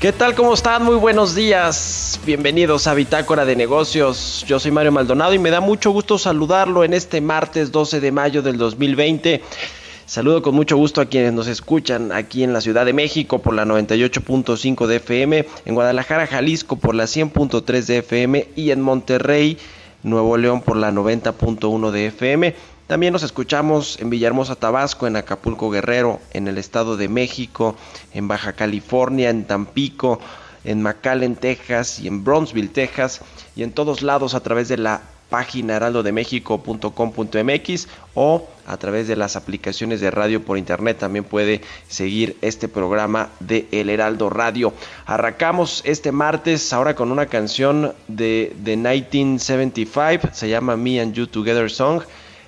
¿Qué tal? ¿Cómo están? Muy buenos días. Bienvenidos a Bitácora de Negocios. Yo soy Mario Maldonado y me da mucho gusto saludarlo en este martes 12 de mayo del 2020. Saludo con mucho gusto a quienes nos escuchan aquí en la Ciudad de México por la 98.5 de FM, en Guadalajara, Jalisco por la 100.3 de FM y en Monterrey, Nuevo León por la 90.1 de FM. También nos escuchamos en Villahermosa, Tabasco, en Acapulco, Guerrero, en el Estado de México, en Baja California, en Tampico, en McAllen, Texas y en Bronzeville, Texas, y en todos lados a través de la página heraldodemexico.com.mx o a través de las aplicaciones de radio por internet. También puede seguir este programa de El Heraldo Radio. Arrancamos este martes ahora con una canción de, de 1975, se llama Me and You Together Song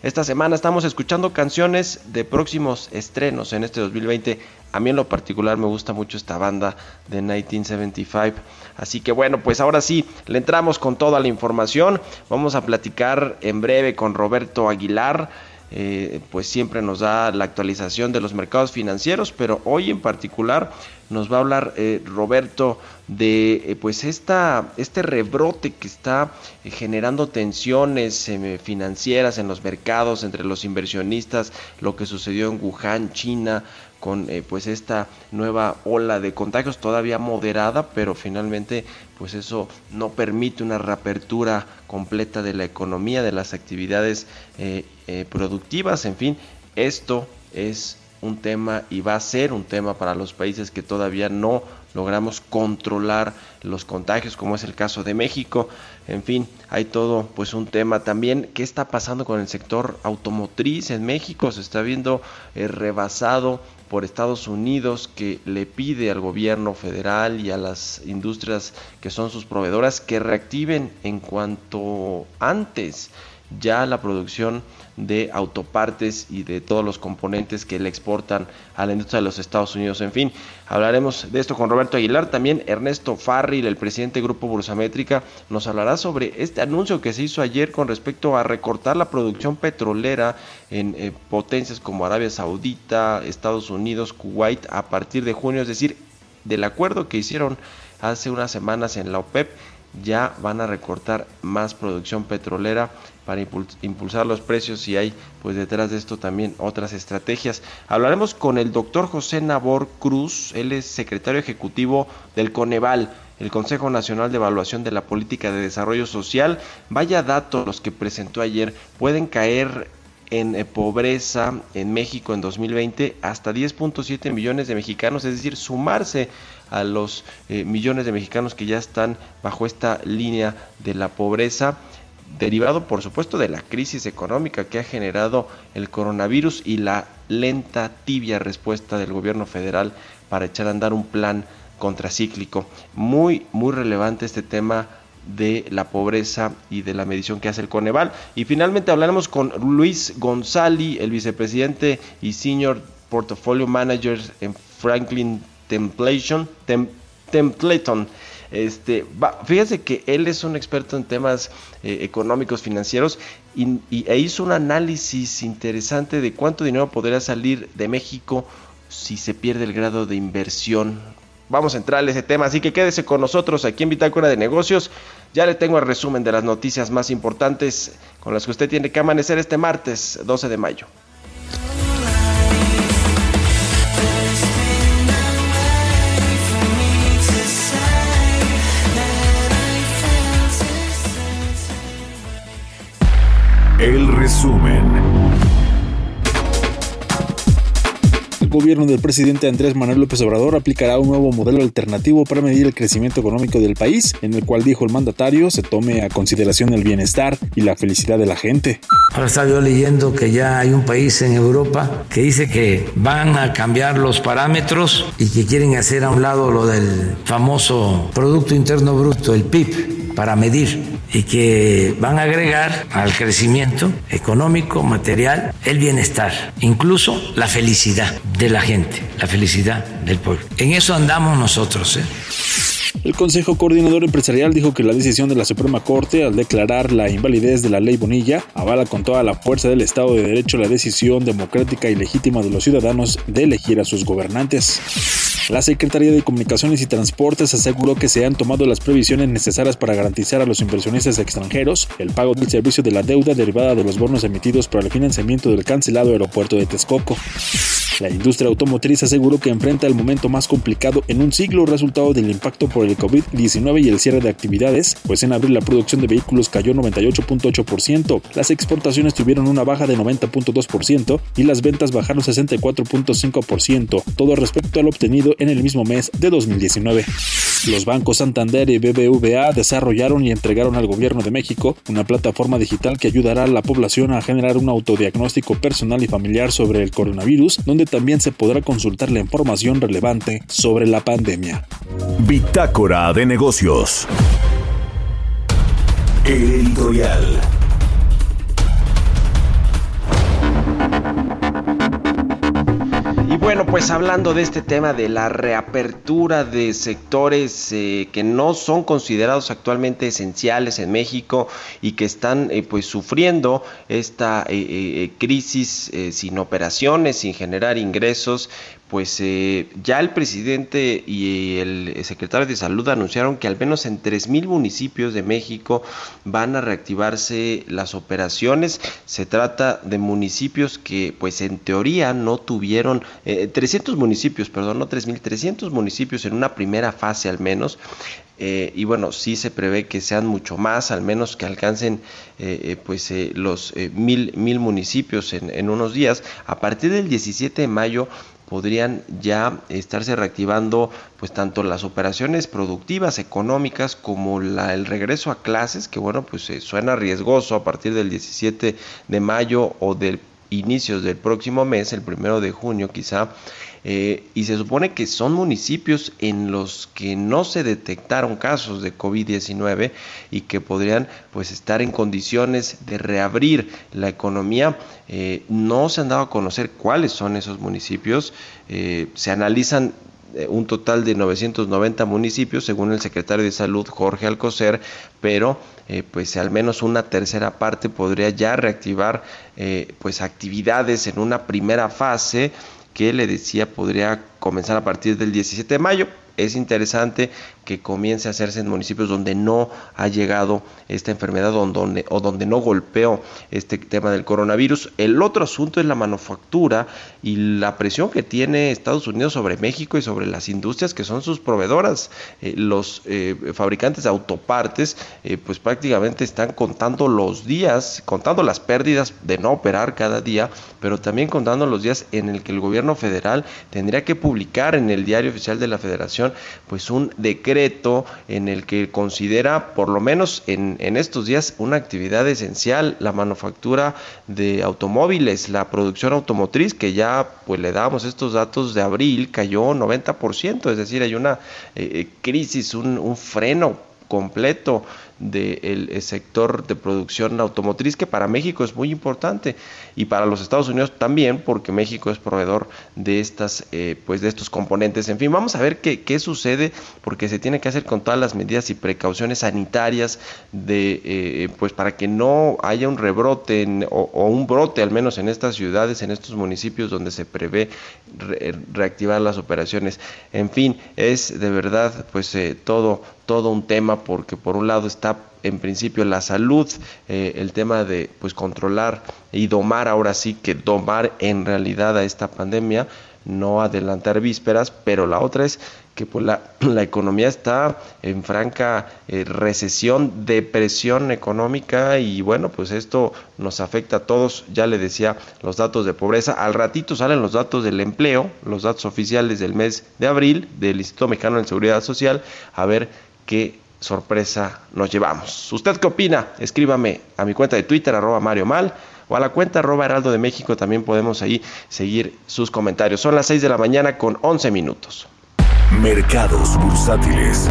esta semana estamos escuchando canciones de próximos estrenos en este 2020. A mí en lo particular me gusta mucho esta banda de 1975. Así que bueno, pues ahora sí, le entramos con toda la información. Vamos a platicar en breve con Roberto Aguilar. Eh, pues siempre nos da la actualización de los mercados financieros, pero hoy en particular nos va a hablar eh, Roberto de eh, pues esta, este rebrote que está generando tensiones financieras en los mercados entre los inversionistas, lo que sucedió en Wuhan, China, con pues esta nueva ola de contagios todavía moderada, pero finalmente pues eso no permite una reapertura completa de la economía, de las actividades eh, productivas, en fin, esto es un tema y va a ser un tema para los países que todavía no logramos controlar los contagios, como es el caso de México. En fin, hay todo pues un tema también. ¿Qué está pasando con el sector automotriz en México? Se está viendo eh, rebasado por Estados Unidos que le pide al gobierno federal y a las industrias que son sus proveedoras que reactiven en cuanto antes ya la producción de autopartes y de todos los componentes que le exportan a la industria de los Estados Unidos. En fin, hablaremos de esto con Roberto Aguilar. También Ernesto Farril, el presidente del Grupo Bursamétrica, nos hablará sobre este anuncio que se hizo ayer con respecto a recortar la producción petrolera en eh, potencias como Arabia Saudita, Estados Unidos, Kuwait a partir de junio, es decir, del acuerdo que hicieron hace unas semanas en la OPEP ya van a recortar más producción petrolera para impulsar los precios y hay pues detrás de esto también otras estrategias. Hablaremos con el doctor José Nabor Cruz, él es secretario ejecutivo del Coneval, el Consejo Nacional de Evaluación de la Política de Desarrollo Social. Vaya datos los que presentó ayer, pueden caer en eh, pobreza en México en 2020 hasta 10.7 millones de mexicanos, es decir, sumarse a los eh, millones de mexicanos que ya están bajo esta línea de la pobreza derivado por supuesto de la crisis económica que ha generado el coronavirus y la lenta, tibia respuesta del gobierno federal para echar a andar un plan contracíclico. Muy, muy relevante este tema de la pobreza y de la medición que hace el Coneval. Y finalmente hablaremos con Luis González, el vicepresidente y senior portfolio manager en Franklin Templeton. Templeton este, fíjese que él es un experto en temas eh, económicos, financieros, y, e hizo un análisis interesante de cuánto dinero podría salir de México si se pierde el grado de inversión vamos a entrar a ese tema, así que quédese con nosotros aquí en Bitácora de Negocios. Ya le tengo el resumen de las noticias más importantes con las que usted tiene que amanecer este martes 12 de mayo. El resumen. El gobierno del presidente Andrés Manuel López Obrador aplicará un nuevo modelo alternativo para medir el crecimiento económico del país, en el cual dijo el mandatario se tome a consideración el bienestar y la felicidad de la gente. Ahora estaba yo leyendo que ya hay un país en Europa que dice que van a cambiar los parámetros y que quieren hacer a un lado lo del famoso Producto Interno Bruto, el PIB, para medir y que van a agregar al crecimiento económico, material, el bienestar, incluso la felicidad de la gente, la felicidad del pueblo. En eso andamos nosotros. ¿eh? El Consejo Coordinador Empresarial dijo que la decisión de la Suprema Corte al declarar la invalidez de la ley Bonilla avala con toda la fuerza del Estado de Derecho la decisión democrática y legítima de los ciudadanos de elegir a sus gobernantes. La Secretaría de Comunicaciones y Transportes aseguró que se han tomado las previsiones necesarias para garantizar a los inversionistas extranjeros el pago del servicio de la deuda derivada de los bonos emitidos para el financiamiento del cancelado aeropuerto de Texcoco. La industria automotriz aseguró que enfrenta el momento más complicado en un siglo resultado del impacto por el COVID-19 y el cierre de actividades, pues en abril la producción de vehículos cayó 98.8%, las exportaciones tuvieron una baja de 90.2% y las ventas bajaron 64.5%, todo respecto al obtenido en el mismo mes de 2019. Los bancos Santander y BBVA desarrollaron y entregaron al gobierno de México una plataforma digital que ayudará a la población a generar un autodiagnóstico personal y familiar sobre el coronavirus, donde también se podrá consultar la información relevante sobre la pandemia. Bitácora de negocios. editorial. Y bueno, pues hablando de este tema de la reapertura de sectores eh, que no son considerados actualmente esenciales en México y que están eh, pues sufriendo esta eh, crisis sin operaciones, sin generar ingresos, pues eh, ya el presidente y el secretario de salud anunciaron que al menos en 3.000 municipios de México van a reactivarse las operaciones. Se trata de municipios que pues en teoría no tuvieron, 300 eh, municipios, perdón, no 3.000, 300 municipios en una primera fase al menos. Eh, y bueno, sí se prevé que sean mucho más, al menos que alcancen pues los mil, mil municipios en, en unos días. A partir del 17 de mayo podrían ya estarse reactivando pues tanto las operaciones productivas económicas como la, el regreso a clases que bueno pues suena riesgoso a partir del 17 de mayo o del inicios del próximo mes el primero de junio quizá eh, y se supone que son municipios en los que no se detectaron casos de COVID-19 y que podrían pues estar en condiciones de reabrir la economía. Eh, no se han dado a conocer cuáles son esos municipios. Eh, se analizan un total de 990 municipios, según el secretario de Salud Jorge Alcocer, pero pues al menos una tercera parte podría ya reactivar pues actividades en una primera fase que le decía podría comenzar a partir del 17 de mayo. Es interesante que comience a hacerse en municipios donde no ha llegado esta enfermedad donde, o donde no golpeó este tema del coronavirus. El otro asunto es la manufactura y la presión que tiene Estados Unidos sobre México y sobre las industrias que son sus proveedoras. Eh, los eh, fabricantes de autopartes eh, pues prácticamente están contando los días, contando las pérdidas de no operar cada día, pero también contando los días en el que el gobierno federal tendría que publicar en el diario oficial de la federación pues un decreto en el que considera, por lo menos en, en estos días, una actividad esencial, la manufactura de automóviles, la producción automotriz, que ya pues le damos estos datos de abril, cayó 90%, es decir, hay una eh, eh, crisis, un, un freno completo del eh, sector de producción automotriz que para México es muy importante y para los Estados Unidos también porque México es proveedor de estas eh, pues de estos componentes. En fin vamos a ver qué, qué, sucede porque se tiene que hacer con todas las medidas y precauciones sanitarias de eh, pues para que no haya un rebrote o, un brote al menos en estas ciudades en estos municipios donde se prevé reactivar las operaciones. En fin es de verdad pues todo todo un tema porque por un lado está en principio la salud, eh, el tema de pues controlar y domar ahora sí que domar en realidad a esta pandemia, no adelantar vísperas, pero la otra es que pues la, la economía está en franca eh, recesión, depresión económica y bueno, pues esto nos afecta a todos, ya le decía los datos de pobreza, al ratito salen los datos del empleo, los datos oficiales del mes de abril del Instituto Mexicano de Seguridad Social, a ver qué sorpresa nos llevamos. ¿Usted qué opina? Escríbame a mi cuenta de Twitter, arroba Mario Mal, o a la cuenta arroba Heraldo de México, también podemos ahí seguir sus comentarios. Son las 6 de la mañana con 11 minutos. Mercados bursátiles.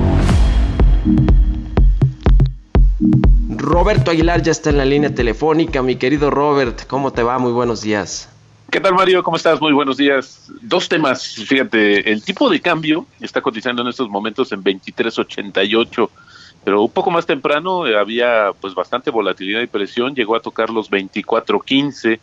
Roberto Aguilar ya está en la línea telefónica. Mi querido Robert, ¿cómo te va? Muy buenos días. ¿Qué tal, Mario? ¿Cómo estás? Muy buenos días. Dos temas. Fíjate, el tipo de cambio está cotizando en estos momentos en 23.88, pero un poco más temprano eh, había pues bastante volatilidad y presión, llegó a tocar los 24.15.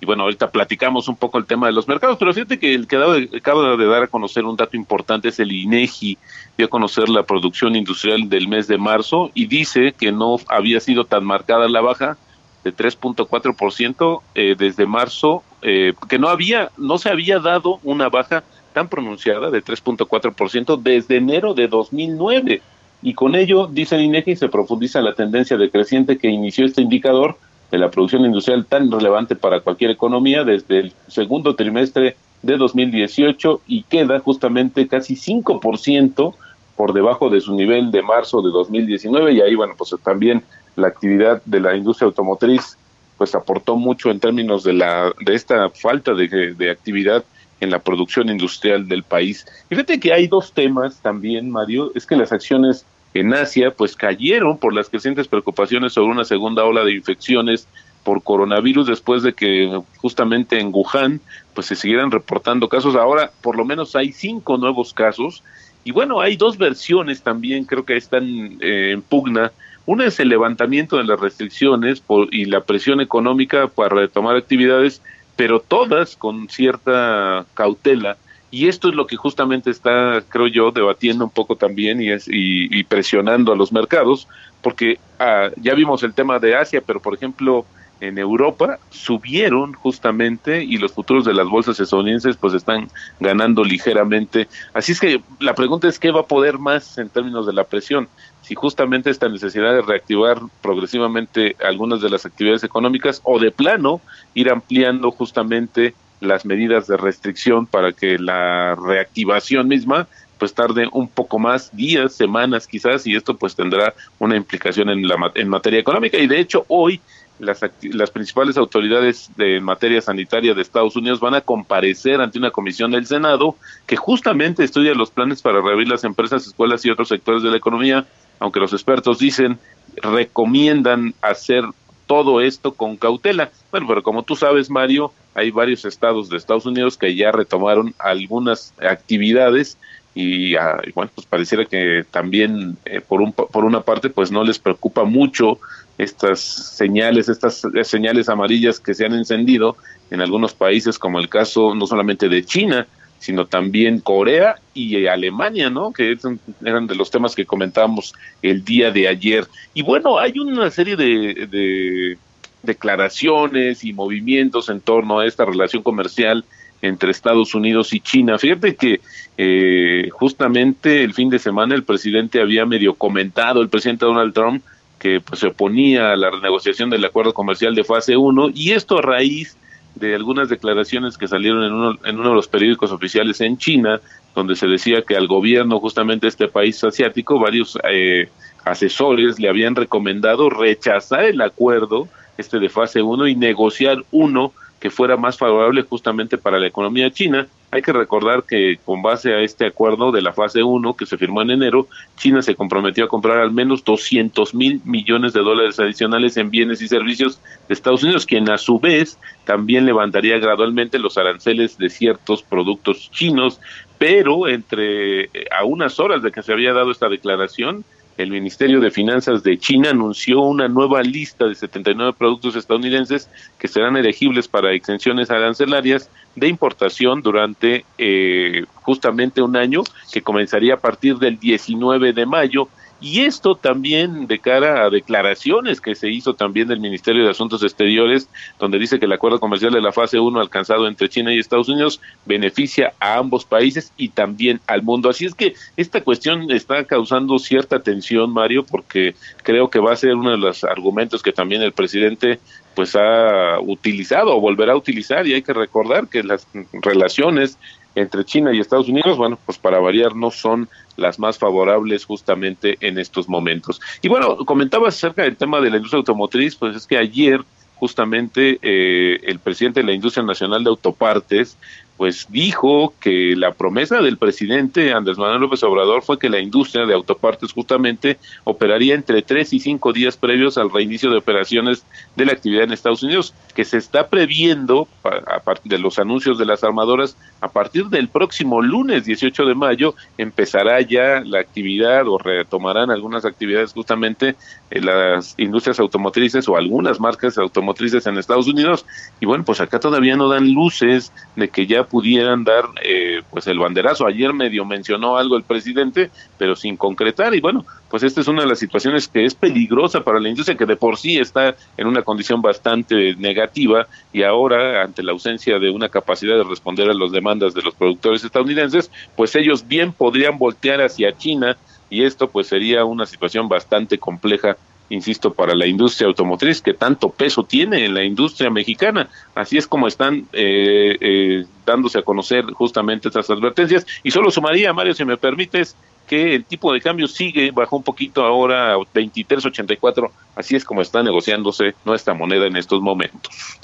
Y bueno, ahorita platicamos un poco el tema de los mercados, pero fíjate que el que acaba de dar a conocer un dato importante es el INEGI, dio a conocer la producción industrial del mes de marzo y dice que no había sido tan marcada la baja de 3.4% eh, desde marzo, eh, que no había, no se había dado una baja tan pronunciada de 3.4% desde enero de 2009. Y con ello, dice el INEGI, se profundiza la tendencia decreciente que inició este indicador de la producción industrial tan relevante para cualquier economía desde el segundo trimestre de 2018 y queda justamente casi 5% por debajo de su nivel de marzo de 2019 y ahí bueno pues también la actividad de la industria automotriz pues aportó mucho en términos de la de esta falta de, actividad en la producción industrial del país. fíjate que hay dos temas también, Mario, es que las acciones en Asia pues cayeron por las crecientes preocupaciones sobre una segunda ola de infecciones por coronavirus después de que justamente en Wuhan pues se siguieran reportando casos. Ahora por lo menos hay cinco nuevos casos y bueno, hay dos versiones también creo que están eh, en pugna una es el levantamiento de las restricciones y la presión económica para retomar actividades, pero todas con cierta cautela. Y esto es lo que justamente está, creo yo, debatiendo un poco también y, es, y, presionando a los mercados, porque ah, ya vimos el tema de Asia, pero por ejemplo, en Europa subieron justamente y los futuros de las bolsas estadounidenses pues están ganando ligeramente. Así es que la pregunta es qué va a poder más en términos de la presión. Si justamente esta necesidad de reactivar progresivamente algunas de las actividades económicas o de plano ir ampliando justamente las medidas de restricción para que la reactivación misma pues tarde un poco más, días, semanas quizás, y esto pues tendrá una implicación en, la, en materia económica. Y de hecho hoy las, las principales autoridades de materia sanitaria de Estados Unidos van a comparecer ante una comisión del Senado que justamente estudia los planes para reabrir las empresas, escuelas y otros sectores de la economía, aunque los expertos dicen, recomiendan hacer todo esto con cautela. Bueno, pero como tú sabes, Mario, hay varios estados de Estados Unidos que ya retomaron algunas actividades y, ah, bueno, pues pareciera que también eh, por, un, por una parte pues no les preocupa mucho estas señales, estas señales amarillas que se han encendido en algunos países, como el caso no solamente de China, sino también Corea y Alemania, ¿no? Que eran de los temas que comentábamos el día de ayer. Y bueno, hay una serie de, declaraciones y movimientos en torno a esta relación comercial entre Estados Unidos y China. Fíjate que eh, justamente el fin de semana el presidente había medio comentado, el presidente Donald Trump, que pues, se oponía a la renegociación del acuerdo comercial de fase 1 y esto a raíz de algunas declaraciones que salieron en uno, en uno de los periódicos oficiales en China, donde se decía que al gobierno justamente de este país asiático, varios eh, asesores le habían recomendado rechazar el acuerdo este de fase 1 y negociar uno que fuera más favorable justamente para la economía china. Hay que recordar que con base a este acuerdo de la fase 1 que se firmó en enero, China se comprometió a comprar al menos 200 mil millones de dólares adicionales en bienes y servicios de Estados Unidos, quien a su vez también levantaría gradualmente los aranceles de ciertos productos chinos, pero entre a unas horas de que se había dado esta declaración, el Ministerio de Finanzas de China anunció una nueva lista de 79 productos estadounidenses que serán elegibles para exenciones arancelarias de importación durante eh, justamente un año que comenzaría a partir del 19 de mayo y esto también de cara a declaraciones que se hizo también del Ministerio de Asuntos Exteriores, donde dice que el acuerdo comercial de la fase 1 alcanzado entre China y Estados Unidos beneficia a ambos países y también al mundo. Así es que esta cuestión está causando cierta tensión, Mario, porque creo que va a ser uno de los argumentos que también el presidente pues ha utilizado o volverá a utilizar y hay que recordar que las relaciones entre China y Estados Unidos, bueno, pues para variar no son las más favorables justamente en estos momentos. Y bueno, comentabas acerca del tema de la industria automotriz, pues es que ayer justamente eh, el presidente de la Industria Nacional de Autopartes pues dijo que la promesa del presidente Andrés Manuel López Obrador fue que la industria de autopartes justamente operaría entre tres y cinco días previos al reinicio de operaciones de la actividad en Estados Unidos, que se está previendo a partir de los anuncios de las armadoras a partir del próximo lunes 18 de mayo empezará ya la actividad o retomarán algunas actividades justamente en las industrias automotrices o algunas marcas automotrices en Estados Unidos. Y bueno pues acá todavía no dan luces de que ya pudieran dar eh, pues el banderazo. Ayer medio mencionó algo el presidente, pero sin concretar. Y bueno, pues esta es una de las situaciones que es peligrosa para la industria que de por sí está en una condición bastante negativa. Y ahora ante la ausencia de una capacidad de responder a las demandas de los productores estadounidenses, pues ellos bien podrían voltear hacia China. Y esto pues sería una situación bastante compleja insisto, para la industria automotriz que tanto peso tiene en la industria mexicana. Así es como están eh, eh, dándose a conocer justamente estas advertencias. Y solo sumaría, Mario, si me permites, que el tipo de cambio sigue, bajó un poquito ahora a 23.84, así es como está negociándose nuestra moneda en estos momentos.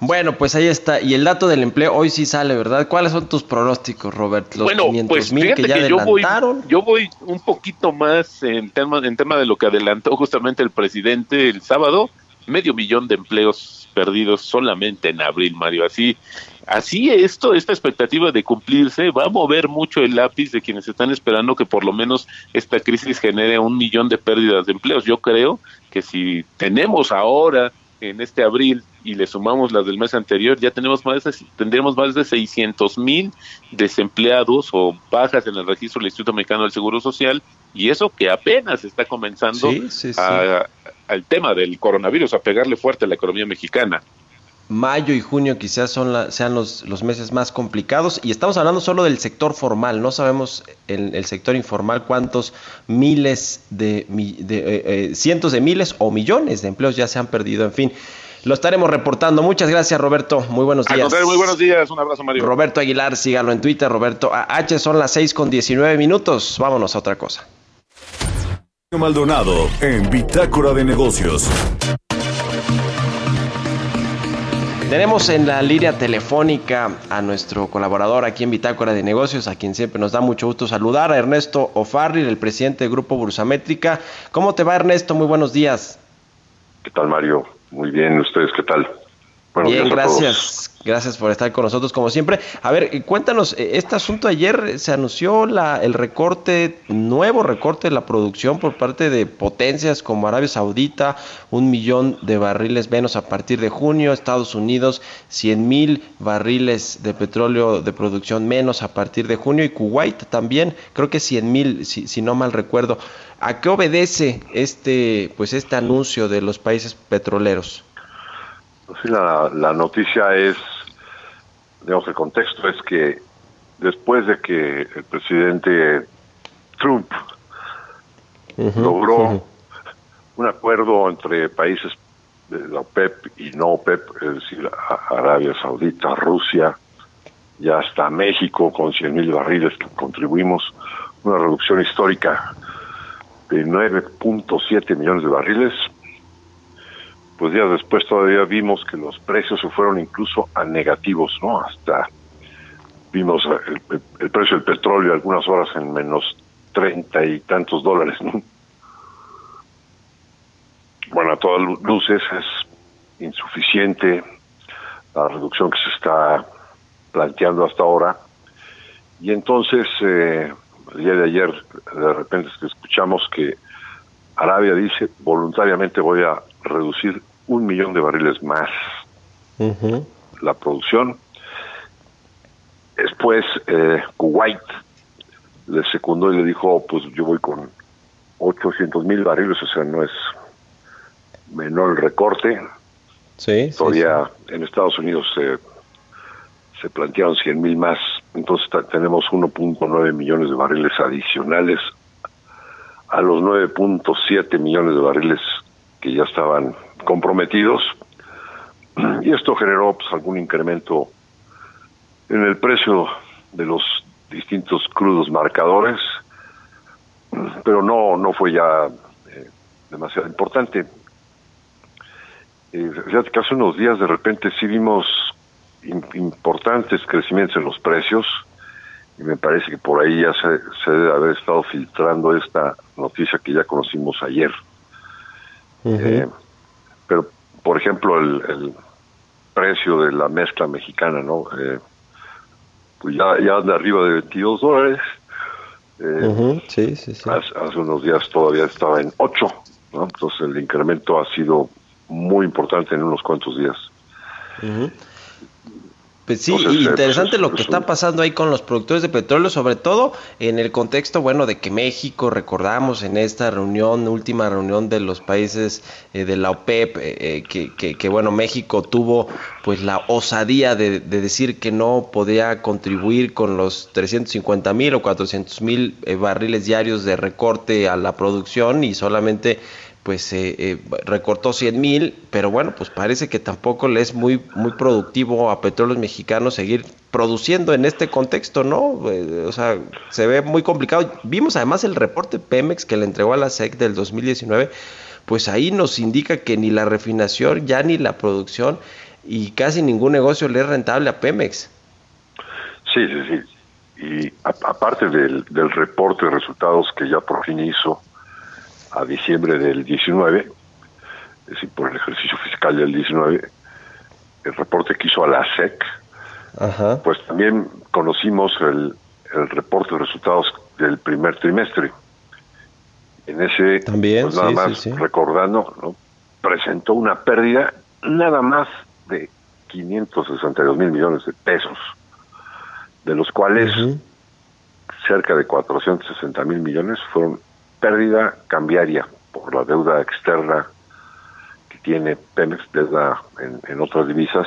Bueno, pues ahí está. Y el dato del empleo hoy sí sale, ¿verdad? ¿Cuáles son tus pronósticos, Robert? Los bueno, pues mil que ya que yo voy, yo voy un poquito más en tema, en tema de lo que adelantó justamente el presidente el sábado, medio millón de empleos perdidos solamente en abril, Mario. Así, así esto, esta expectativa de cumplirse va a mover mucho el lápiz de quienes están esperando que por lo menos esta crisis genere un millón de pérdidas de empleos. Yo creo que si tenemos ahora en este abril y le sumamos las del mes anterior, ya tenemos más de, tendremos más de 600 mil desempleados o bajas en el registro del Instituto Mexicano del Seguro Social y eso que apenas está comenzando al tema del coronavirus, a pegarle fuerte a la economía mexicana mayo y junio quizás son sean los, los, meses más complicados y estamos hablando solo del sector formal, no sabemos el, el sector informal cuántos miles de, de eh, eh, cientos de miles o millones de empleos ya se han perdido, en fin. Lo estaremos reportando. Muchas gracias, Roberto. Muy buenos días. muy buenos días. Un abrazo, Mario. Roberto Aguilar, sígalo en Twitter. Roberto H. Son las 6 con 19 minutos. Vámonos a otra cosa. Maldonado en Bitácora de Negocios. Tenemos en la línea telefónica a nuestro colaborador aquí en Bitácora de Negocios, a quien siempre nos da mucho gusto saludar, a Ernesto Ofarri, el presidente del Grupo Bursamétrica. ¿Cómo te va, Ernesto? Muy buenos días. ¿Qué tal, Mario? Muy bien, ¿ustedes qué tal? bien, gracias. Gracias por estar con nosotros como siempre. A ver, eh, cuéntanos, eh, este asunto ayer se anunció la, el recorte, nuevo recorte de la producción por parte de potencias como Arabia Saudita, un millón de barriles menos a partir de junio, Estados Unidos, 100 mil barriles de petróleo de producción menos a partir de junio y Kuwait también, creo que 100 mil, si, si no mal recuerdo. ¿A qué obedece este, pues este anuncio de los países petroleros? Sí, la, la noticia es digamos, el contexto es que después de que el presidente Trump logró un acuerdo entre países de la OPEP y no OPEP, es decir, Arabia Saudita, Rusia, y hasta México con 100 mil barriles que contribuimos, una reducción histórica de 9.7 millones de barriles, pues días después todavía vimos que los precios se fueron incluso a negativos, ¿no? Hasta vimos el, precio del petróleo algunas horas en menos treinta y tantos dólares. Bueno, a todas luces es insuficiente la reducción que se está planteando hasta ahora. Y entonces, eh, el día de ayer, de repente escuchamos que Arabia dice, voluntariamente voy a reducir un millón de barriles más la producción. Después, eh, Kuwait le secundó y le dijo, pues yo voy con 800 mil barriles, o sea, no es menor el recorte. Sí, Todavía en Estados Unidos se, se plantearon 100 mil más, entonces tenemos 1.9 millones de barriles adicionales a los 9.7 millones de barriles que ya estaban comprometidos. Y esto generó pues, algún incremento en el precio de los distintos crudos marcadores, pero no, no fue ya eh, demasiado importante. Eh, hace unos días de repente sí vimos importantes crecimientos en los precios y me parece que por ahí ya se, se debe haber estado filtrando esta noticia que ya conocimos ayer. Eh, pero, por ejemplo, el, precio de la mezcla mexicana, ¿no? Eh, pues ya, ya anda arriba de 22 dólares. Eh, sí, sí, sí. Hace, unos días todavía estaba en 8, ¿no? Entonces el incremento ha sido muy importante en unos cuantos días. Pues sí, interesante lo que está pasando ahí con los productores de petróleo, sobre todo en el contexto, bueno, de que México, recordamos en esta reunión, última reunión de los países eh, de la OPEP, eh, eh, que, que, bueno, México tuvo pues la osadía de, de decir que no podía contribuir con los 350 mil o 400 mil barriles diarios de recorte a la producción y solamente pues eh, eh, recortó 100 mil, pero bueno, pues parece que tampoco le es muy, muy productivo a petróleos mexicanos seguir produciendo en este contexto, ¿no? Eh, o sea, se ve muy complicado. Vimos además el reporte Pemex que le entregó a la SEC del 2019, pues ahí nos indica que ni la refinación, ya ni la producción y casi ningún negocio le es rentable a Pemex. Sí, sí, sí. Y aparte del, del reporte de resultados que ya por fin hizo, a diciembre del 19, es decir, por el ejercicio fiscal del 19, el reporte que hizo a la SEC, pues también conocimos el, el, reporte de resultados del primer trimestre. En ese, también, pues nada más recordando, ¿no? presentó una pérdida nada más de 562 mil millones de pesos, de los cuales cerca de 460 mil millones fueron pérdida cambiaria por la deuda externa que tiene Pemex, deuda en, otras divisas,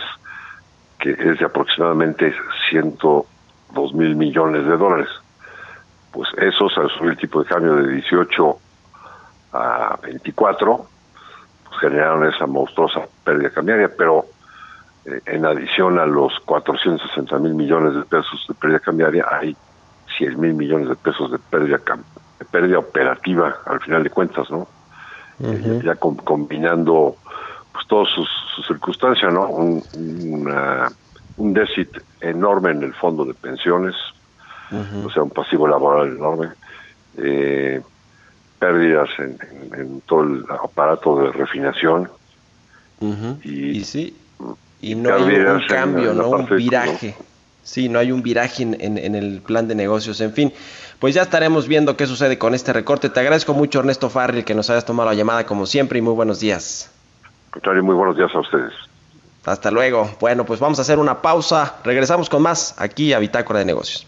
que es de aproximadamente 102 mil millones de dólares. Pues esos, al subir el tipo de cambio de 18 a 24, pues generaron esa monstruosa pérdida cambiaria, pero eh, en adición a los 460 mil millones de pesos de pérdida cambiaria, hay 100 mil millones de pesos de pérdida pérdida operativa al final de cuentas, ¿no? ya combinando pues todas sus, circunstancias, ¿no? Un, un déficit enorme en el fondo de pensiones, o sea, un pasivo laboral enorme, eh, pérdidas en, todo el aparato de refinación. y, sí, y no hay un cambio, ¿no? Un viraje. Sí, no hay un viraje en, en el plan de negocios, en fin pues ya estaremos viendo qué sucede con este recorte. Te agradezco mucho, Ernesto Farril, que nos hayas tomado la llamada como siempre y muy buenos días. Contrario, muy buenos días a ustedes. Hasta luego. Bueno, pues vamos a hacer una pausa. Regresamos con más aquí a Bitácora de Negocios.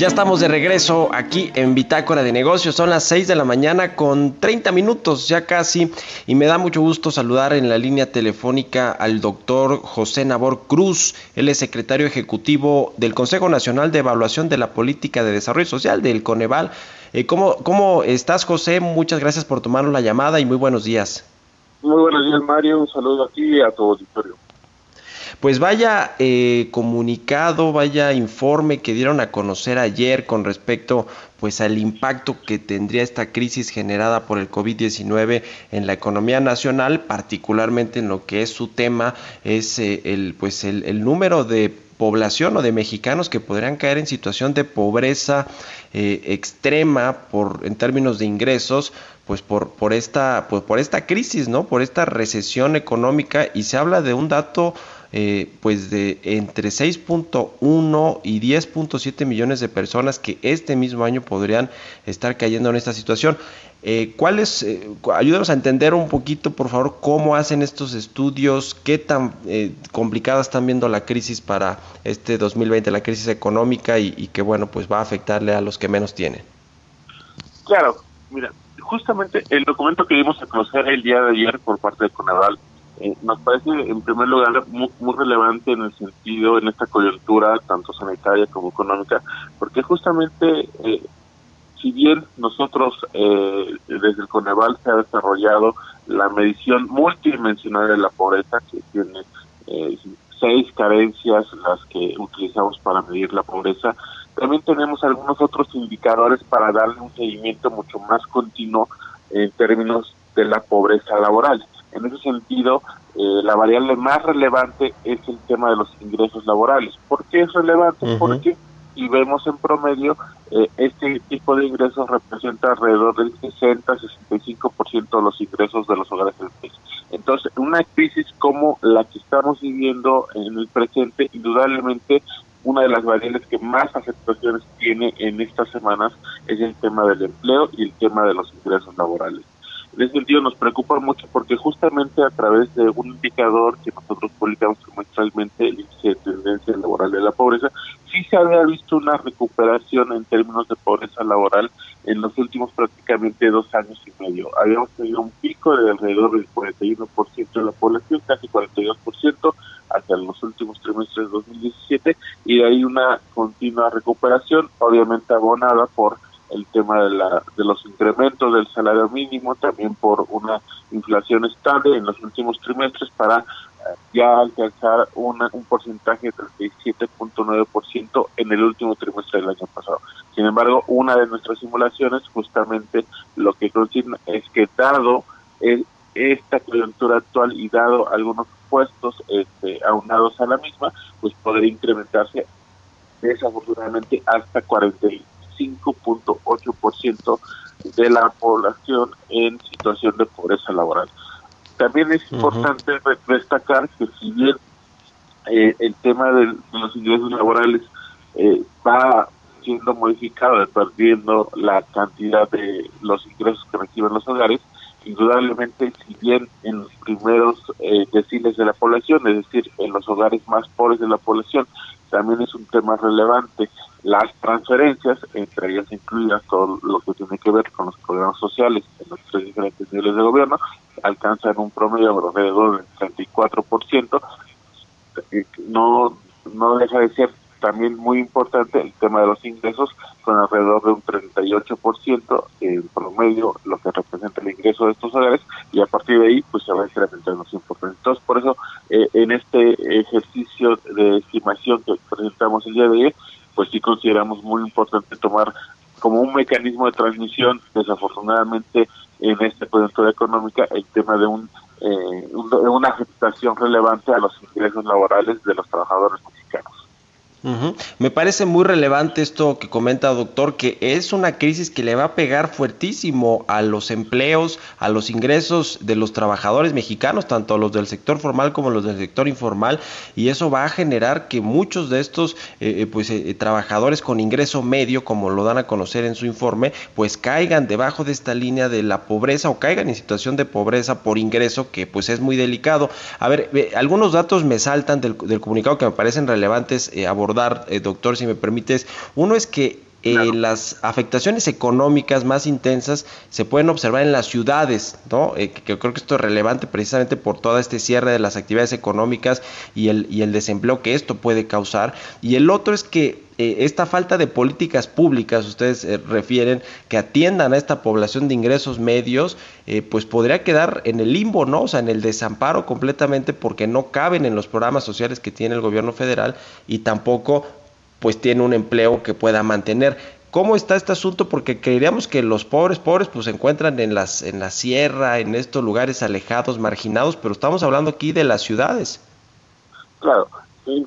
Ya estamos de regreso aquí en Bitácora de Negocios. Son las 6 de la mañana con 30 minutos ya casi. Y me da mucho gusto saludar en la línea telefónica al doctor José Nabor Cruz. Él es secretario ejecutivo del Consejo Nacional de Evaluación de la Política de Desarrollo Social del Coneval. Eh, ¿cómo, ¿Cómo estás, José? Muchas gracias por tomarnos la llamada y muy buenos días. Muy buenos días, Mario. Un saludo a ti y a tu auditorio pues vaya eh, comunicado, vaya informe que dieron a conocer ayer con respecto pues al impacto que tendría esta crisis generada por el COVID-19 en la economía nacional, particularmente en lo que es su tema, es eh, el pues el, número de población o de mexicanos que podrían caer en situación de pobreza eh, extrema por en términos de ingresos pues por, por esta pues por esta crisis no por esta recesión económica. Y se habla de un dato eh, pues de entre 6.1 y 10.7 millones de personas que este mismo año podrían estar cayendo en esta situación. Eh, ¿Cuáles? Eh, ayúdanos a entender un poquito, por favor, cómo hacen estos estudios, qué tan eh, complicada están viendo la crisis para este 2020, la crisis económica y, y, que, bueno, pues va a afectarle a los que menos tienen. Claro, mira, justamente el documento que dimos a conocer el día de ayer por parte de Conaval eh, nos parece en primer lugar muy, relevante en el sentido, en esta coyuntura, tanto sanitaria como económica, porque justamente, eh, si bien nosotros eh, desde el Coneval se ha desarrollado la medición multidimensional de la pobreza, que tiene seis carencias las que utilizamos para medir la pobreza, también tenemos algunos otros indicadores para darle un seguimiento mucho más continuo en términos de la pobreza laboral. En ese sentido, eh, la variable más relevante es el tema de los ingresos laborales. ¿Por qué es relevante? Porque, y vemos en promedio, eh, este tipo de ingresos representa alrededor del 60-65% de los ingresos de los hogares del país. Entonces, una crisis como la que estamos viviendo en el presente, indudablemente una de las variables que más afectaciones tiene en estas semanas es el tema del empleo y el tema de los ingresos laborales. En ese sentido nos preocupa mucho porque justamente a través de un indicador que nosotros publicamos trimestralmente, el índice de tendencia laboral de la pobreza, sí se había visto una recuperación en términos de pobreza laboral en los últimos prácticamente dos años y medio. Habíamos tenido un pico de alrededor del 41% de la población, casi 42% hacia los últimos trimestres de 2017 y de ahí una continua recuperación, obviamente abonada por el tema de, la, de los incrementos del salario mínimo, también por una inflación estable en los últimos trimestres para eh, ya alcanzar una, un porcentaje de 37.9% en el último trimestre del año pasado. Sin embargo, una de nuestras simulaciones justamente lo que consigna es que dado el, esta coyuntura actual y dado algunos puestos este, aunados a la misma, pues podría incrementarse desafortunadamente hasta 40 5.8% de la población en situación de pobreza laboral. También es importante destacar que si bien eh, el tema de, los ingresos laborales eh, va siendo modificado, perdiendo la cantidad de los ingresos que reciben los hogares, indudablemente si bien en los primeros eh, deciles de la población, es decir, en los hogares más pobres de la población, también es un tema relevante las transferencias, entre ellas incluidas todo lo que tiene que ver con los programas sociales en los tres diferentes niveles de gobierno, alcanzan un promedio alrededor del 34%. No, no deja de ser también muy importante el tema de los ingresos, con alrededor de un 38% en promedio, lo que representa el ingreso de estos hogares, y a partir de ahí, pues se va incrementando importante. Entonces, por eso, eh, en este ejercicio de estimación que presentamos el día de hoy, pues sí consideramos muy importante tomar como un mecanismo de transmisión, desafortunadamente en esta coyuntura económica, el tema de un, eh, una afectación relevante a los ingresos laborales de los trabajadores Me parece muy relevante esto que comenta doctor, que es una crisis que le va a pegar fuertísimo a los empleos, a los ingresos de los trabajadores mexicanos, tanto los del sector formal como los del sector informal, y eso va a generar que muchos de estos eh, eh, pues, eh, trabajadores con ingreso medio, como lo dan a conocer en su informe, pues caigan debajo de esta línea de la pobreza o caigan en situación de pobreza por ingreso, que pues es muy delicado. A ver, algunos datos me saltan del, comunicado que me parecen relevantes abordar eh, doctor, si me permites. Uno es que eh, las afectaciones económicas más intensas se pueden observar en las ciudades, ¿no? Eh, que, creo que esto es relevante precisamente por todo este cierre de las actividades económicas y el, y el desempleo que esto puede causar. Y el otro es que eh, esta falta de políticas públicas, ustedes refieren, que atiendan a esta población de ingresos medios, pues podría quedar en el limbo, ¿no? O sea, en el desamparo completamente porque no caben en los programas sociales que tiene el gobierno federal y tampoco pues tiene un empleo que pueda mantener. ¿Cómo está este asunto? Porque creeríamos que los pobres, pobres, pues se encuentran en las, en la sierra, en estos lugares alejados, marginados, pero estamos hablando aquí de las ciudades. Claro,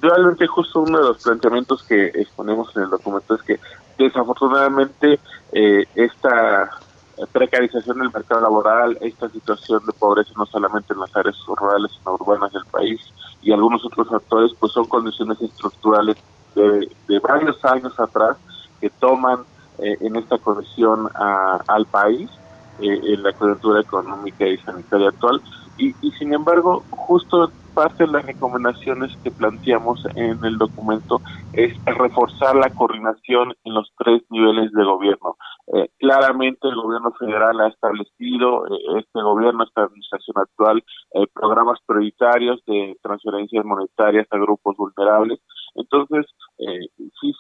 realmente justo uno de los planteamientos que exponemos en el documento es que desafortunadamente eh, esta precarización del mercado laboral, esta situación de pobreza no solamente en las áreas rurales, sino urbanas del país y algunos otros factores, pues son condiciones estructurales de, varios años atrás que toman eh, en esta corrección al país eh, en la coyuntura económica y sanitaria actual y, y sin embargo justo parte de las recomendaciones que planteamos en el documento es reforzar la coordinación en los tres niveles de gobierno. Eh, claramente el gobierno federal ha establecido, eh, este gobierno, esta administración actual, eh, programas prioritarios de transferencias monetarias a grupos vulnerables. Entonces, sí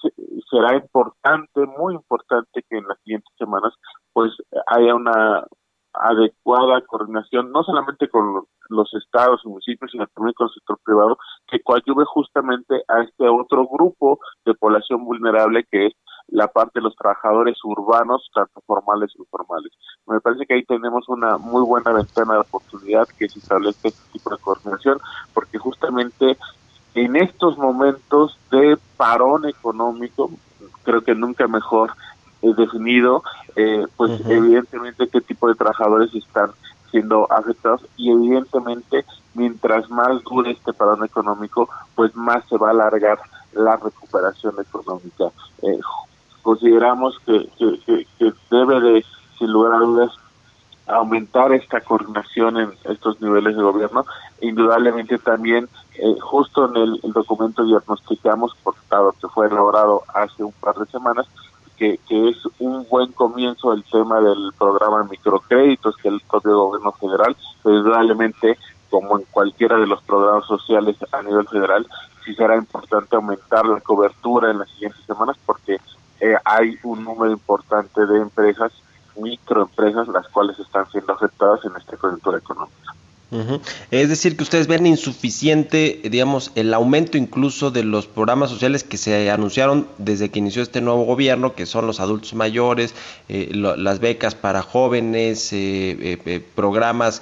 será importante, muy importante que en las siguientes semanas pues haya una adecuada coordinación, no solamente con los estados y municipios, sino también con el sector privado, que coadyuve justamente a este otro grupo de población vulnerable que es la parte de los trabajadores urbanos, tanto formales y informales. Me parece que ahí tenemos una muy buena ventana de oportunidad que se establece este tipo de coordinación, porque justamente en estos momentos de parón económico, creo que nunca mejor definido, eh, pues evidentemente qué tipo de trabajadores están siendo afectados y evidentemente mientras más dure este parón económico, pues más se va a alargar la recuperación económica. Eh, consideramos que, que, debe de, sin lugar a dudas, aumentar esta coordinación en estos niveles de gobierno. Indudablemente también, eh, justo en el, el documento diagnosticamos, por dado que fue elaborado hace un par de semanas, que, es un buen comienzo el tema del programa de microcréditos que el propio gobierno federal, probablemente como en cualquiera de los programas sociales a nivel federal, sí será importante aumentar la cobertura en las siguientes semanas porque eh, hay un número importante de empresas, microempresas, las cuales están siendo afectadas en esta coyuntura económica. Es decir, que ustedes ven insuficiente, digamos, el aumento incluso de los programas sociales que se anunciaron desde que inició este nuevo gobierno, que son los adultos mayores, eh, las becas para jóvenes, eh, eh, programas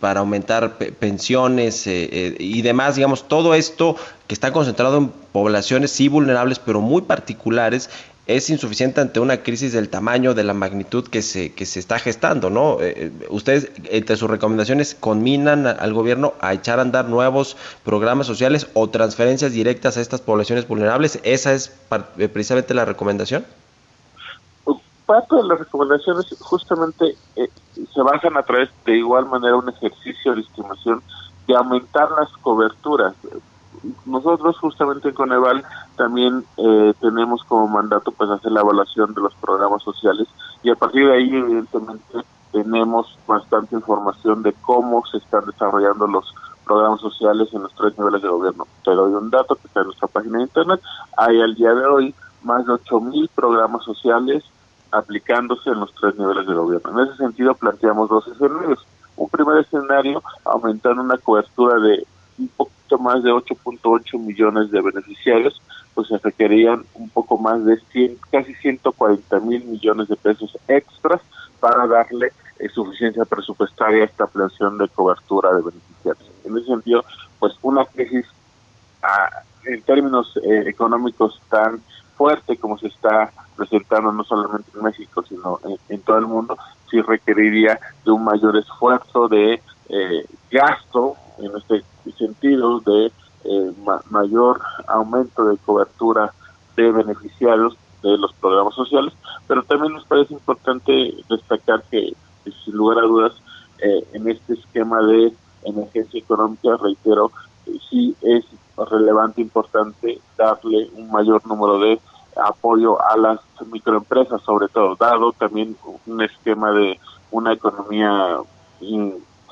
para aumentar pensiones y demás, digamos, todo esto que está concentrado en poblaciones sí vulnerables, pero muy particulares, es insuficiente ante una crisis del tamaño, de la magnitud que se, que se está gestando, ¿no? Eh, eh, ustedes, entre sus recomendaciones, conminan al gobierno a echar a andar nuevos programas sociales o transferencias directas a estas poblaciones vulnerables. ¿Esa es eh, precisamente la recomendación? Parte de las recomendaciones justamente se basan a través de igual manera un ejercicio de estimación de aumentar las coberturas nosotros justamente con Eval también eh, tenemos como mandato pues hacer la evaluación de los programas sociales y a partir de ahí evidentemente tenemos bastante información de cómo se están desarrollando los programas sociales en los tres niveles de gobierno. Te doy un dato que está en nuestra página de internet. Hay al día de hoy más de 8.000 programas sociales aplicándose en los tres niveles de gobierno. En ese sentido planteamos dos escenarios. Un primer escenario, aumentar una cobertura de un más de 8.8 millones de beneficiarios, pues se requerían un poco más de 100, casi 140 mil millones de pesos extras para darle eh, suficiencia presupuestaria a esta ampliación de cobertura de beneficiarios. En ese sentido, pues una crisis ah, en términos eh, económicos tan fuerte como se está presentando no solamente en México, sino en, todo el mundo, sí requeriría de un mayor esfuerzo de eh, gasto en este sentido de eh, mayor aumento de cobertura de beneficiarios de los programas sociales, pero también nos parece importante destacar que, sin lugar a dudas, eh, en este esquema de emergencia económica, reitero, sí es relevante, importante darle un mayor número de apoyo a las microempresas, sobre todo, dado también un esquema de una economía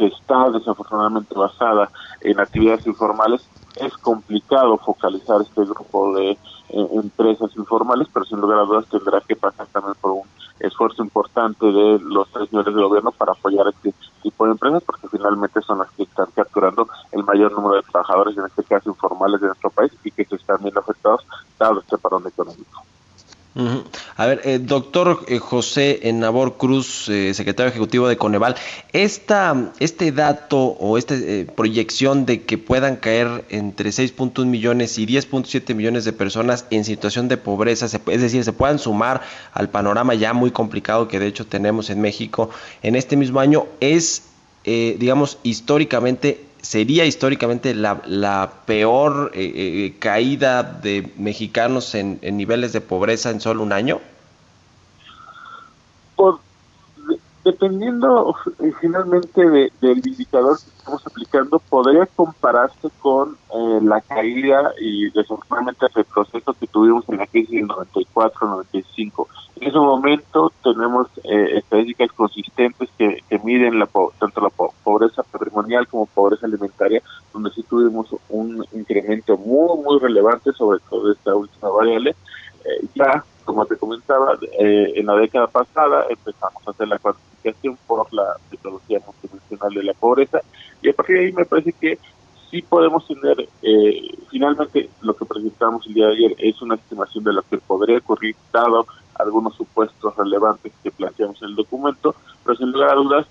que está desafortunadamente basada en actividades informales, es complicado focalizar este grupo de eh, empresas informales, pero sin lugar a dudas tendrá que pasar también por un esfuerzo importante de los tres niveles de gobierno para apoyar este tipo de empresas, porque finalmente son las que están capturando el mayor número de trabajadores, en este caso informales de nuestro país, y que se están viendo afectados dado este parón económico. A ver, eh, doctor eh, José Nabor Cruz, eh, secretario ejecutivo de Coneval, esta, este dato o esta proyección de que puedan caer entre 6.1 millones y 10.7 millones de personas en situación de pobreza, es decir, se puedan sumar al panorama ya muy complicado que de hecho tenemos en México en este mismo año, es, digamos, históricamente sería históricamente la, peor eh, eh, caída de mexicanos en, niveles de pobreza en solo un año? Dependiendo eh, finalmente del indicador que estamos aplicando, podría compararse con la caída y desafortunadamente el proceso que tuvimos en la crisis del 94-95. En ese momento tenemos estadísticas consistentes que, miden la, tanto la pobreza patrimonial como pobreza alimentaria, donde sí tuvimos un incremento muy, muy relevante, sobre todo esta última variable. Eh, ya, como te comentaba, eh, en la década pasada empezamos a hacer la cuantificación por la metodología multidimensional de la pobreza y a partir de ahí me parece que sí podemos tener, eh, finalmente lo que presentamos el día de ayer es una estimación de lo que podría ocurrir dado algunos supuestos relevantes que planteamos en el documento, pero sin lugar a dudas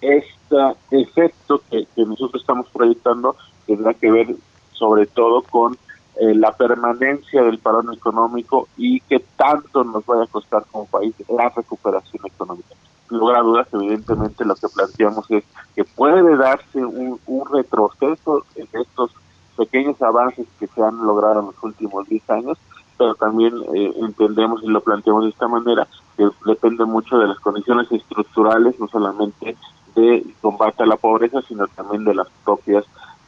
este efecto que, nosotros estamos proyectando tendrá que ver sobre todo con eh, la permanencia del parón económico y que tanto nos vaya a costar como país la recuperación económica. Sin lugar a dudas, evidentemente lo que planteamos es que puede darse un, retroceso en estos pequeños avances que se han logrado en los últimos 10 años, pero también eh, entendemos y lo planteamos de esta manera que depende mucho de las condiciones estructurales, no solamente de combate a la pobreza, sino también de las propias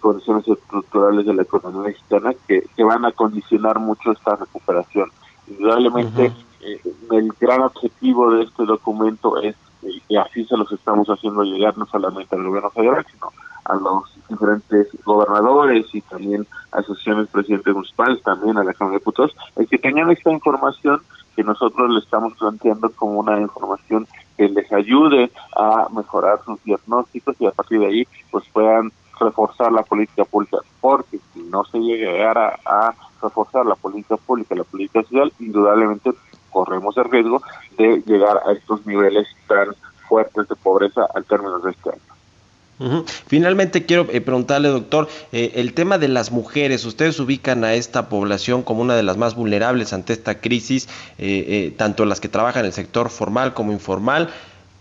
condiciones estructurales de la economía mexicana que, que van a condicionar mucho esta recuperación. Indudablemente, eh, el gran objetivo de este documento es, y así se los estamos haciendo llegar no solamente al gobierno federal, sino a los diferentes gobernadores y también asociaciones presidentes municipales, también a la Cámara de Diputados, es que tengan esta información que nosotros le estamos planteando como una información que les ayude a mejorar sus diagnósticos y a partir de ahí pues puedan reforzar la política pública, porque si no se llega a, reforzar la política pública, la política social, indudablemente corremos el riesgo de llegar a estos niveles tan fuertes de pobreza al término de este año. Finalmente quiero eh, preguntarle, doctor, eh, el tema de las mujeres, ustedes ubican a esta población como una de las más vulnerables ante esta crisis, eh, tanto las que trabajan en el sector formal como informal,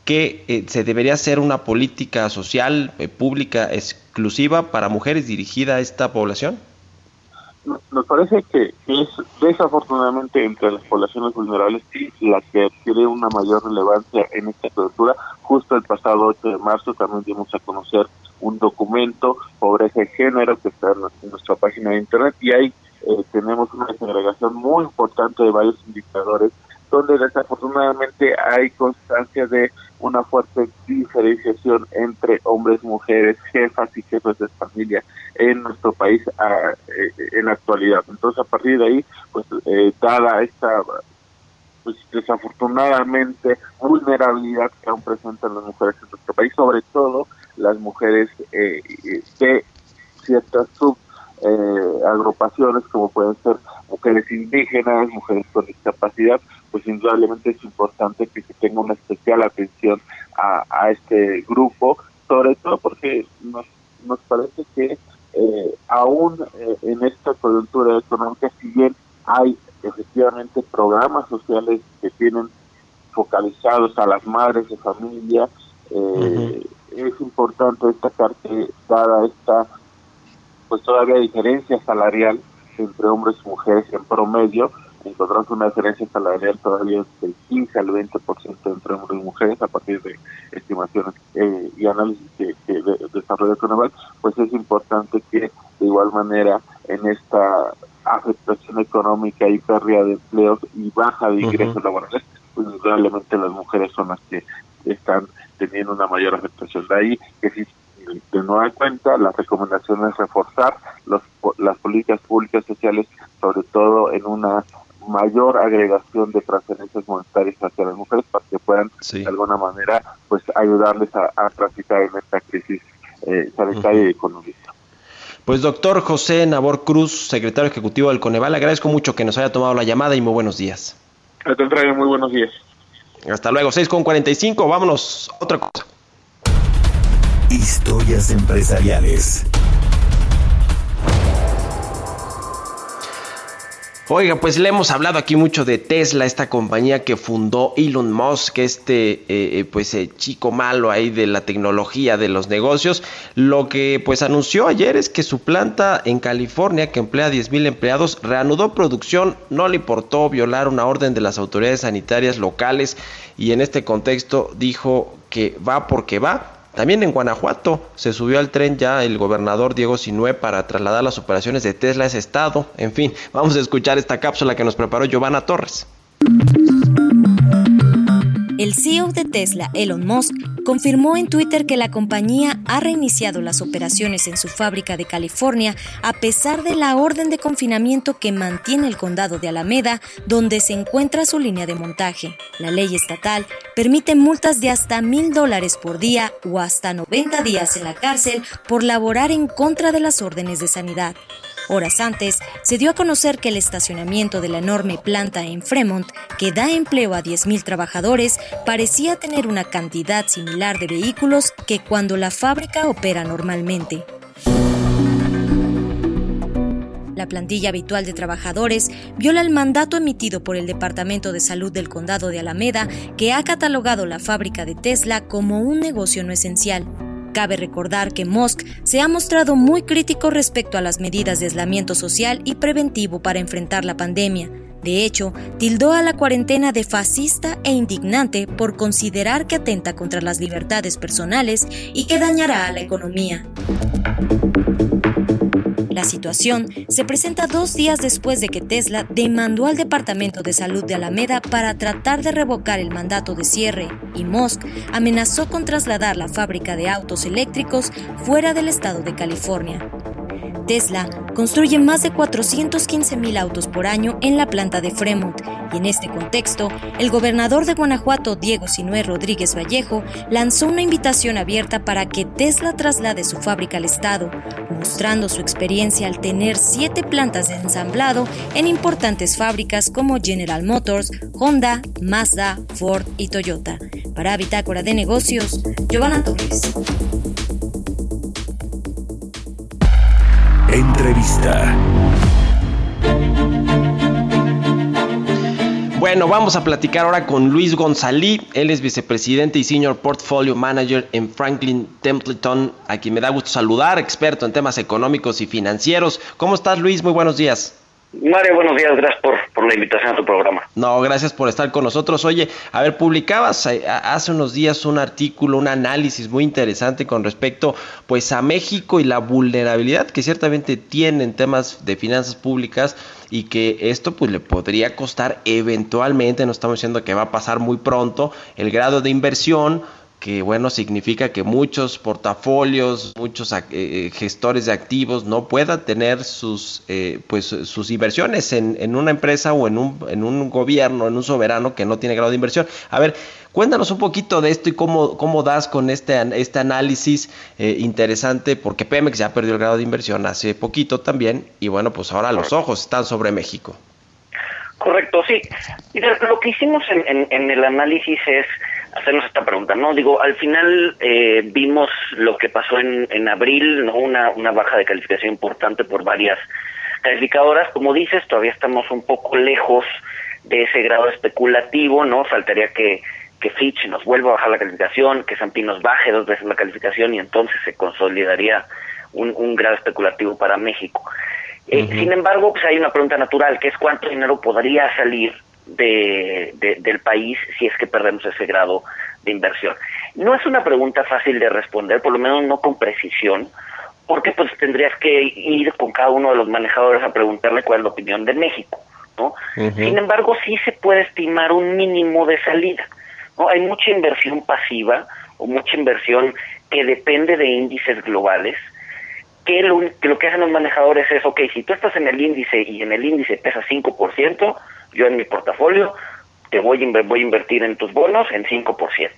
que se debería hacer una política social pública exclusiva para mujeres dirigida a esta población? Nos parece que es desafortunadamente entre las poblaciones vulnerables la que adquiere una mayor relevancia en esta cobertura. Justo el pasado 8 de marzo también dimos a conocer un documento, Pobreza de Género, que está en nuestra página de internet y ahí eh, tenemos una desagregación muy importante de varios indicadores donde desafortunadamente hay constancia de una fuerte diferenciación entre hombres, mujeres, jefas y jefes de familia en nuestro país eh, en la actualidad. Entonces, a partir de ahí, pues, eh, dada esta pues desafortunadamente vulnerabilidad que aún presentan las mujeres en nuestro país, sobre todo las mujeres eh, de ciertas sub agrupaciones como pueden ser mujeres indígenas, mujeres con discapacidad, pues indudablemente es importante que se tenga una especial atención a, este grupo, sobre todo porque nos, nos parece que eh, aún eh, en esta coyuntura económica, si bien hay efectivamente programas sociales que tienen focalizados a las madres de familia, eh, es importante destacar que dada esta pues todavía diferencia salarial entre hombres y mujeres en promedio, encontramos una diferencia salarial todavía del 15 al 20% entre hombres y mujeres a partir de estimaciones eh, y análisis que, que de, desarrollo económico, pues es importante que de igual manera en esta afectación económica y pérdida de empleos y baja de ingresos laborales, pues realmente las mujeres son las que están teniendo una mayor afectación. De ahí que si de nueva cuenta la recomendación es reforzar los, las políticas públicas sociales, sobre todo en una mayor agregación de transferencias monetarias hacia las mujeres para que puedan de alguna manera pues ayudarles a, a transitar en esta crisis eh, sanitaria y económica. Pues doctor José Nabor Cruz, secretario ejecutivo del Coneval, agradezco mucho que nos haya tomado la llamada y muy buenos días. Al contrario, muy buenos días. Hasta luego, 6 con 45, vámonos, otra cosa. Historias empresariales. Oiga, pues le hemos hablado aquí mucho de Tesla, esta compañía que fundó Elon Musk, este eh, eh, pues eh, chico malo ahí de la tecnología, de los negocios. Lo que pues anunció ayer es que su planta en California, que emplea 10 mil empleados, reanudó producción, no le importó violar una orden de las autoridades sanitarias locales y en este contexto dijo que va porque va, también en Guanajuato se subió al tren ya el gobernador Diego Sinué para trasladar las operaciones de Tesla a ese estado. En fin, vamos a escuchar esta cápsula que nos preparó Giovanna Torres. El CEO de Tesla, Elon Musk, confirmó en Twitter que la compañía ha reiniciado las operaciones en su fábrica de California a pesar de la orden de confinamiento que mantiene el condado de Alameda, donde se encuentra su línea de montaje. La ley estatal permite multas de hasta mil dólares por día o hasta 90 días en la cárcel por laborar en contra de las órdenes de sanidad. Horas antes, se dio a conocer que el estacionamiento de la enorme planta en Fremont, que da empleo a 10.000 trabajadores, parecía tener una cantidad similar de vehículos que cuando la fábrica opera normalmente. La plantilla habitual de trabajadores viola el mandato emitido por el Departamento de Salud del Condado de Alameda, que ha catalogado la fábrica de Tesla como un negocio no esencial. Cabe recordar que Musk se ha mostrado muy crítico respecto a las medidas de aislamiento social y preventivo para enfrentar la pandemia. De hecho, tildó a la cuarentena de fascista e indignante por considerar que atenta contra las libertades personales y que dañará a la economía. La situación se presenta dos días después de que Tesla demandó al Departamento de Salud de Alameda para tratar de revocar el mandato de cierre y Musk amenazó con trasladar la fábrica de autos eléctricos fuera del estado de California. Tesla construye más de 415 mil autos por año en la planta de Fremont y en este contexto, el gobernador de Guanajuato, Diego Sinué Rodríguez Vallejo, lanzó una invitación abierta para que Tesla traslade su fábrica al estado, mostrando su experiencia al tener siete plantas de ensamblado en importantes fábricas como General Motors, Honda, Mazda, Ford y Toyota. Para Bitácora de Negocios, Giovanna Torres. Entrevista. Bueno, vamos a platicar ahora con Luis Gonzalí. Él es vicepresidente y senior portfolio manager en Franklin Templeton, a quien me da gusto saludar, experto en temas económicos y financieros. ¿Cómo estás, Luis? Muy buenos días. Mario, buenos días, gracias por, por, la invitación a tu programa. No, gracias por estar con nosotros. Oye, a ver, publicabas eh, hace unos días un artículo, un análisis muy interesante con respecto pues a México y la vulnerabilidad que ciertamente tiene en temas de finanzas públicas y que esto pues le podría costar eventualmente, no estamos diciendo que va a pasar muy pronto, el grado de inversión que bueno significa que muchos portafolios, muchos eh, eh, gestores de activos no puedan tener sus eh, pues sus inversiones en, en, una empresa o en un, en un gobierno, en un soberano que no tiene grado de inversión. A ver, cuéntanos un poquito de esto y cómo, cómo das con este, este análisis interesante, porque Pemex ya perdió el grado de inversión hace poquito también, y bueno, pues ahora los ojos están sobre México. Correcto, sí. Mira, lo que hicimos en, en, en el análisis es hacernos esta pregunta, ¿no? Digo, al final eh, vimos lo que pasó en, en abril, ¿no? Una, una baja de calificación importante por varias calificadoras. Como dices, todavía estamos un poco lejos de ese grado especulativo, ¿no? Faltaría que, que Fitch nos vuelva a bajar la calificación, que S&P nos baje dos veces la calificación y entonces se consolidaría un, un grado especulativo para México. Eh, Sin embargo, pues hay una pregunta natural, que es cuánto dinero podría salir de, del país si es que perdemos ese grado de inversión. No es una pregunta fácil de responder, por lo menos no con precisión, porque pues tendrías que ir con cada uno de los manejadores a preguntarle cuál es la opinión de México, ¿no? Sin embargo, sí se puede estimar un mínimo de salida, ¿no? Hay mucha inversión pasiva o mucha inversión que depende de índices globales, que lo, que lo que hacen los manejadores es, ok, si tú estás en el índice y en el índice pesa 5%, yo en mi portafolio te voy a, voy a invertir en tus bonos en 5%,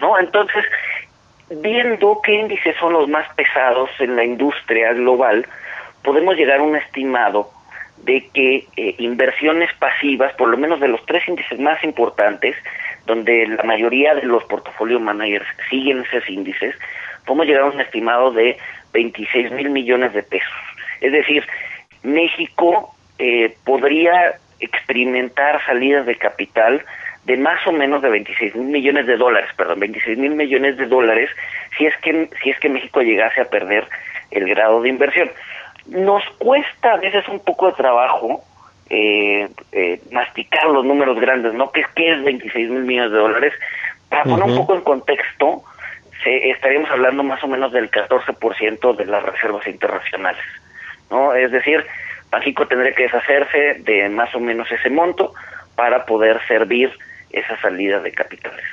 ¿no? Entonces, viendo qué índices son los más pesados en la industria global, podemos llegar a un estimado de que eh, inversiones pasivas, por lo menos de los tres índices más importantes, donde la mayoría de los portafolio managers siguen esos índices, podemos llegar a un estimado de 26 mil millones de pesos. Es decir, México eh, podría experimentar salidas de capital de más o menos de 26 mil millones de dólares, perdón, 26 mil millones de dólares, si es que si es que México llegase a perder el grado de inversión. Nos cuesta a veces un poco de trabajo eh, eh, masticar los números grandes, ¿no? ¿Qué, qué es 26 mil millones de dólares? Para poner un poco en contexto, se, estaríamos hablando más o menos del 14% de las reservas internacionales, ¿no? Es decir, México tendría que deshacerse de más o menos ese monto para poder servir esa salida de capitales.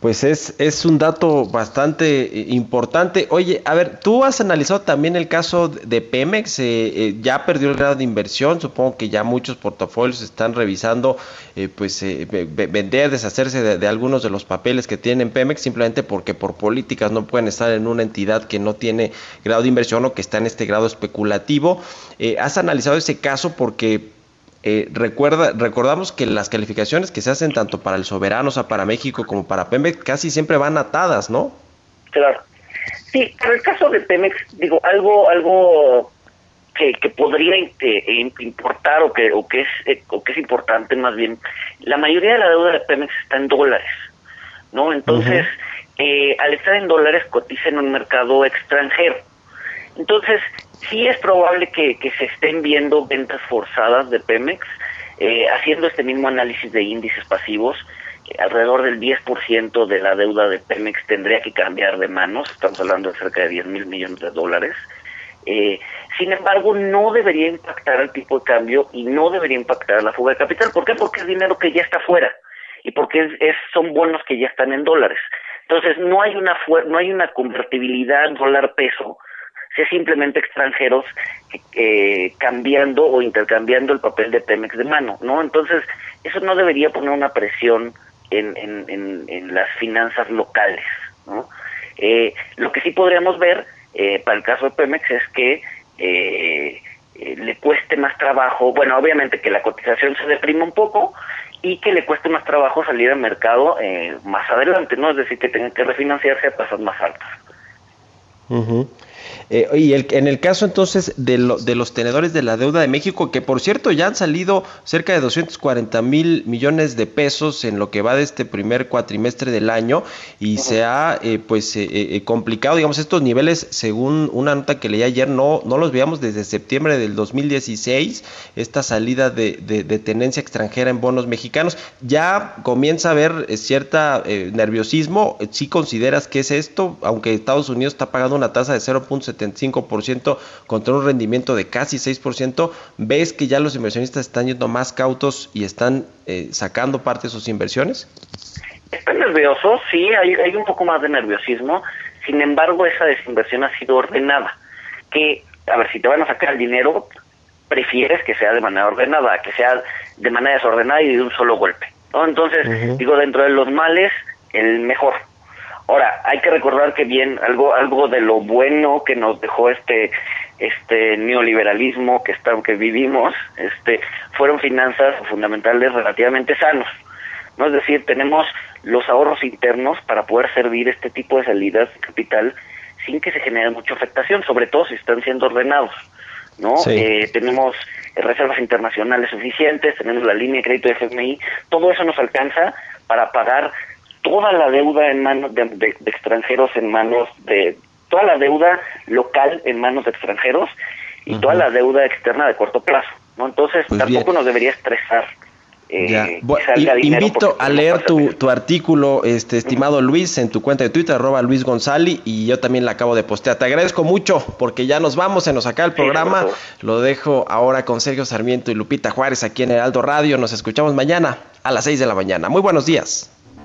Pues es, es un dato bastante eh, importante. Oye, a ver, tú has analizado también el caso de Pemex, eh, eh, ya perdió el grado de inversión, supongo que ya muchos portafolios están revisando, pues vender, deshacerse de, algunos de los papeles que tienen Pemex, simplemente porque por políticas no pueden estar en una entidad que no tiene grado de inversión o que está en este grado especulativo. ¿Has analizado ese caso porque eh, recuerda, recordamos que las calificaciones que se hacen tanto para el soberano, o sea, para México como para Pemex, casi siempre van atadas, ¿no? Claro. Sí, pero el caso de Pemex, digo, algo, algo que, que podría eh, importar o que, o que es, eh, o que es importante más bien, la mayoría de la deuda de Pemex está en dólares, ¿no? Entonces, al estar en dólares cotiza en un mercado extranjero. Entonces, sí es probable que, se estén viendo ventas forzadas de Pemex, eh, haciendo este mismo análisis de índices pasivos, alrededor del 10% de la deuda de Pemex tendría que cambiar de manos, estamos hablando de cerca de 10 mil millones de dólares. Eh, sin embargo, no debería impactar el tipo de cambio y no debería impactar la fuga de capital. ¿Por qué? Porque es dinero que ya está fuera y porque es, son bonos que ya están en dólares. Entonces, no hay una, no hay una convertibilidad dólar-peso sea simplemente extranjeros eh, cambiando o intercambiando el papel de Pemex de mano, ¿no? Entonces, eso no debería poner una presión en, en, en, las finanzas locales, ¿no? Eh, lo que sí podríamos ver eh, para el caso de Pemex es que eh, eh, le cueste más trabajo, bueno, obviamente que la cotización se deprima un poco y que le cueste más trabajo salir al mercado eh, más adelante, ¿no? Es decir, que tenga que refinanciarse a tasas más altas. Eh, y el, en el caso entonces de, de, los tenedores de la deuda de México, que por cierto ya han salido cerca de 240 mil millones de pesos en lo que va de este primer cuatrimestre del año y se ha eh, pues eh, complicado, digamos, estos niveles, según una nota que leí ayer, no, no los veíamos desde septiembre del 2016, esta salida de, de, tenencia extranjera en bonos mexicanos. Ya comienza a haber cierta nerviosismo, si consideras que es esto, aunque Estados Unidos está pagando una tasa de 0.7 75% contra un rendimiento de casi 6%, ves que ya los inversionistas están yendo más cautos y están eh, sacando parte de sus inversiones? Están nerviosos, sí, hay, hay un poco más de nerviosismo, sin embargo esa desinversión ha sido ordenada, que, a ver, si te van a sacar el dinero, prefieres que sea de manera ordenada, que sea de manera desordenada y de un solo golpe. ¿no? Entonces, digo, dentro de los males, el mejor. Ahora, hay que recordar que bien algo algo de lo bueno que nos dejó este este neoliberalismo que está, que vivimos, este fueron finanzas fundamentales relativamente sanos. ¿no? Es decir, tenemos los ahorros internos para poder servir este tipo de salidas de capital sin que se genere mucha afectación, sobre todo si están siendo ordenados. ¿no? Eh, tenemos reservas internacionales suficientes, tenemos la línea de crédito de FMI, todo eso nos alcanza para pagar toda la deuda en manos de, extranjeros en manos de toda la deuda local en manos de extranjeros y toda la deuda externa de corto plazo no entonces pues tampoco nos debería estresar eh, invito a leer tu, tu, artículo, este estimado Luis, en tu cuenta de Twitter, arroba Luis González, y yo también la acabo de postear. Te agradezco mucho porque ya nos vamos, se nos acaba el programa. Lo dejo ahora con Sergio Sarmiento y Lupita Juárez aquí en el Aldo Radio. Nos escuchamos mañana a las 6 de la mañana. Muy buenos días.